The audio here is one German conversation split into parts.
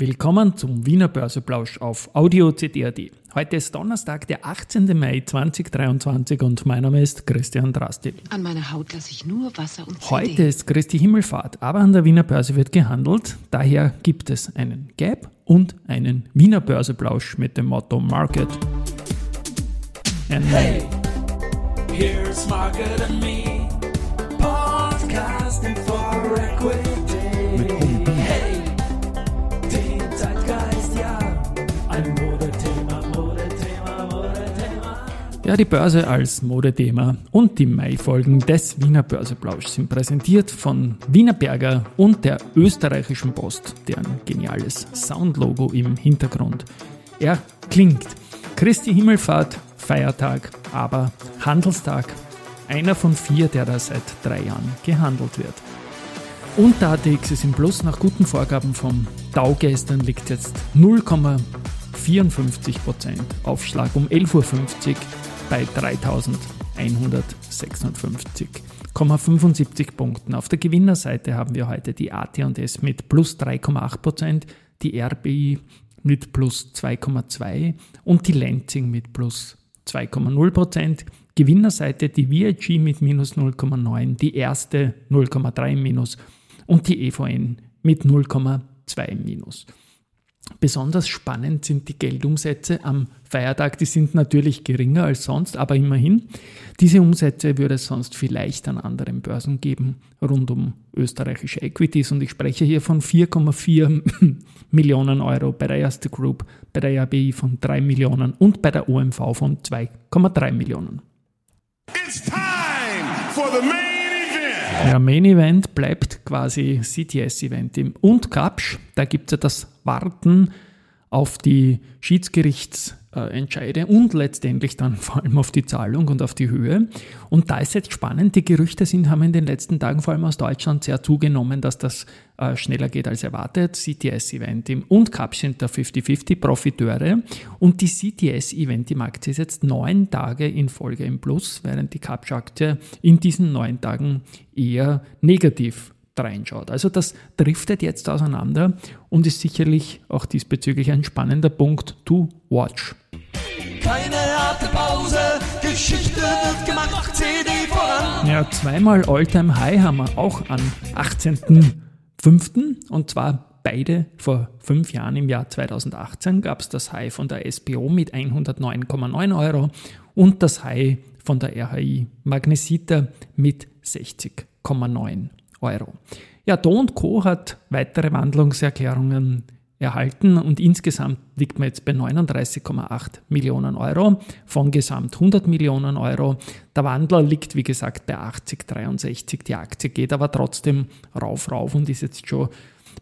Willkommen zum Wiener Börseplausch auf Audio CD.at. Heute ist Donnerstag, der 18. Mai 2023 und mein Name ist Christian Drasti. An meiner Haut lasse ich nur Wasser und CD. Heute ist Christi Himmelfahrt, aber an der Wiener Börse wird gehandelt. Daher gibt es einen Gap und einen Wiener Börseplausch mit dem Motto Market. And hey, here's Market and me, podcasting for equity. Ja, die Börse als Modethema und die Mai-Folgen des Wiener Börseplausch sind präsentiert von Wiener Berger und der österreichischen Post, deren geniales Soundlogo im Hintergrund. Er klingt. Christi Himmelfahrt, Feiertag, aber Handelstag. Einer von vier, der da seit drei Jahren gehandelt wird. Und der ATX ist im Plus nach guten Vorgaben vom Dow gestern liegt jetzt 0,54% Aufschlag um 11.50 Uhr bei 3156,75 Punkten. Auf der Gewinnerseite haben wir heute die AT&S mit plus 3,8%, die RBI mit plus 2,2% und die Lenzing mit plus 2,0%. Gewinnerseite die VIG mit minus 0,9%, die erste 0,3% minus und die EVN mit 0,2 minus. Besonders spannend sind die Geldumsätze am Feiertag. Die sind natürlich geringer als sonst, aber immerhin. Diese Umsätze würde es sonst vielleicht an anderen Börsen geben, rund um österreichische Equities. Und ich spreche hier von 4,4 Millionen Euro bei der Erste Group, bei der RBI von 3 Millionen und bei der OMV von 2,3 Millionen. It's time for the main Ja, Main Event bleibt quasi CTS-Event und Kapsch. Da gibt es ja das Warten auf die Schiedsgerichtsentscheide und letztendlich dann vor allem auf die Zahlung und auf die Höhe. Und da ist jetzt spannend, die Gerüchte sind, haben in den letzten Tagen vor allem aus Deutschland sehr zugenommen, dass das äh, schneller geht als erwartet. CTS-Event und Kapsch sind da 50-50 Profiteure und die CTS-Event-Aktie ist jetzt neun Tage in Folge im Plus, während die Kapsch-Aktie in diesen neun Tagen eher negativ reinschaut. Also das driftet jetzt auseinander und ist sicherlich auch diesbezüglich ein spannender Punkt to watch. Keine harte Pause, Geschichte wird gemacht, CD voran. Ja, zweimal Alltime High haben wir auch am 18.05. und zwar beide vor fünf Jahren im Jahr 2018 gab es das High von der SPO mit 109,9 Euro und das High von der RHI Magnesita mit 60,9 Euro. Ja, Do Co. hat weitere Wandlungserklärungen erhalten und insgesamt liegt man jetzt bei 39,8 Millionen Euro von gesamt 100 Millionen Euro. Der Wandler liegt wie gesagt bei 80,63. Die Aktie geht aber trotzdem rauf, rauf und ist jetzt schon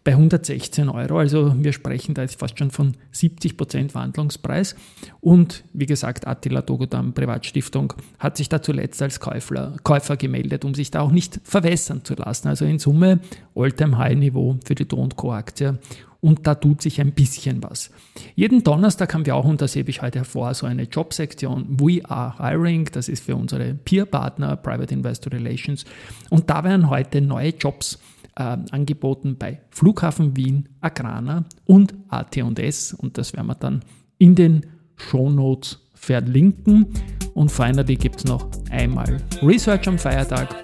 bei 116 Euro. Also wir sprechen da jetzt fast schon von 70% Wandlungspreis. Und wie gesagt, Attila Dogodam Privatstiftung hat sich da zuletzt als Käufer, Käufer gemeldet, um sich da auch nicht verwässern zu lassen. Also in Summe Alltime High Niveau für die Do Co. Aktie und da tut sich ein bisschen was. Jeden Donnerstag haben wir auch, und das hebe ich heute hervor, so eine Jobsektion We Are Hiring, das ist für unsere Peer-Partner Private Investor Relations und da werden heute neue Jobs äh, angeboten bei Flughafen Wien, Agrana und AT&S und das werden wir dann in den Shownotes verlinken und finally gibt es noch einmal Research am Feiertag,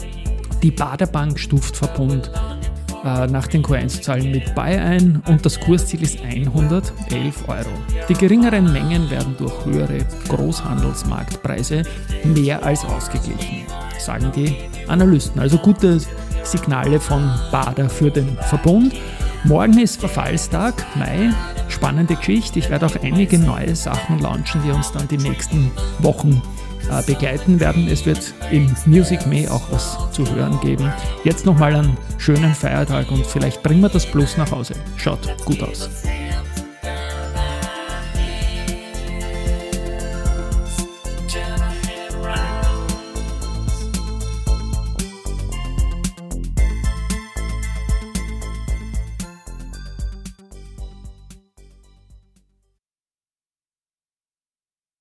die Baderbank stuft Verbund äh, nach den Q1-Zahlen mit Buy ein und das Kursziel ist 111 Euro. Die geringeren Mengen werden durch höhere Großhandelsmarktpreise mehr als ausgeglichen, sagen die Analysten. Also gute Signale von Bader für den Verbund. Morgen ist Verfallstag, Mai. Spannende Geschichte. Ich werde auch einige neue Sachen launchen, die uns dann die nächsten Wochen äh, begleiten werden. Es wird im Music May auch was zu hören geben. Jetzt nochmal einen schönen Feiertag und vielleicht bringen wir das Plus nach Hause. Schaut gut aus.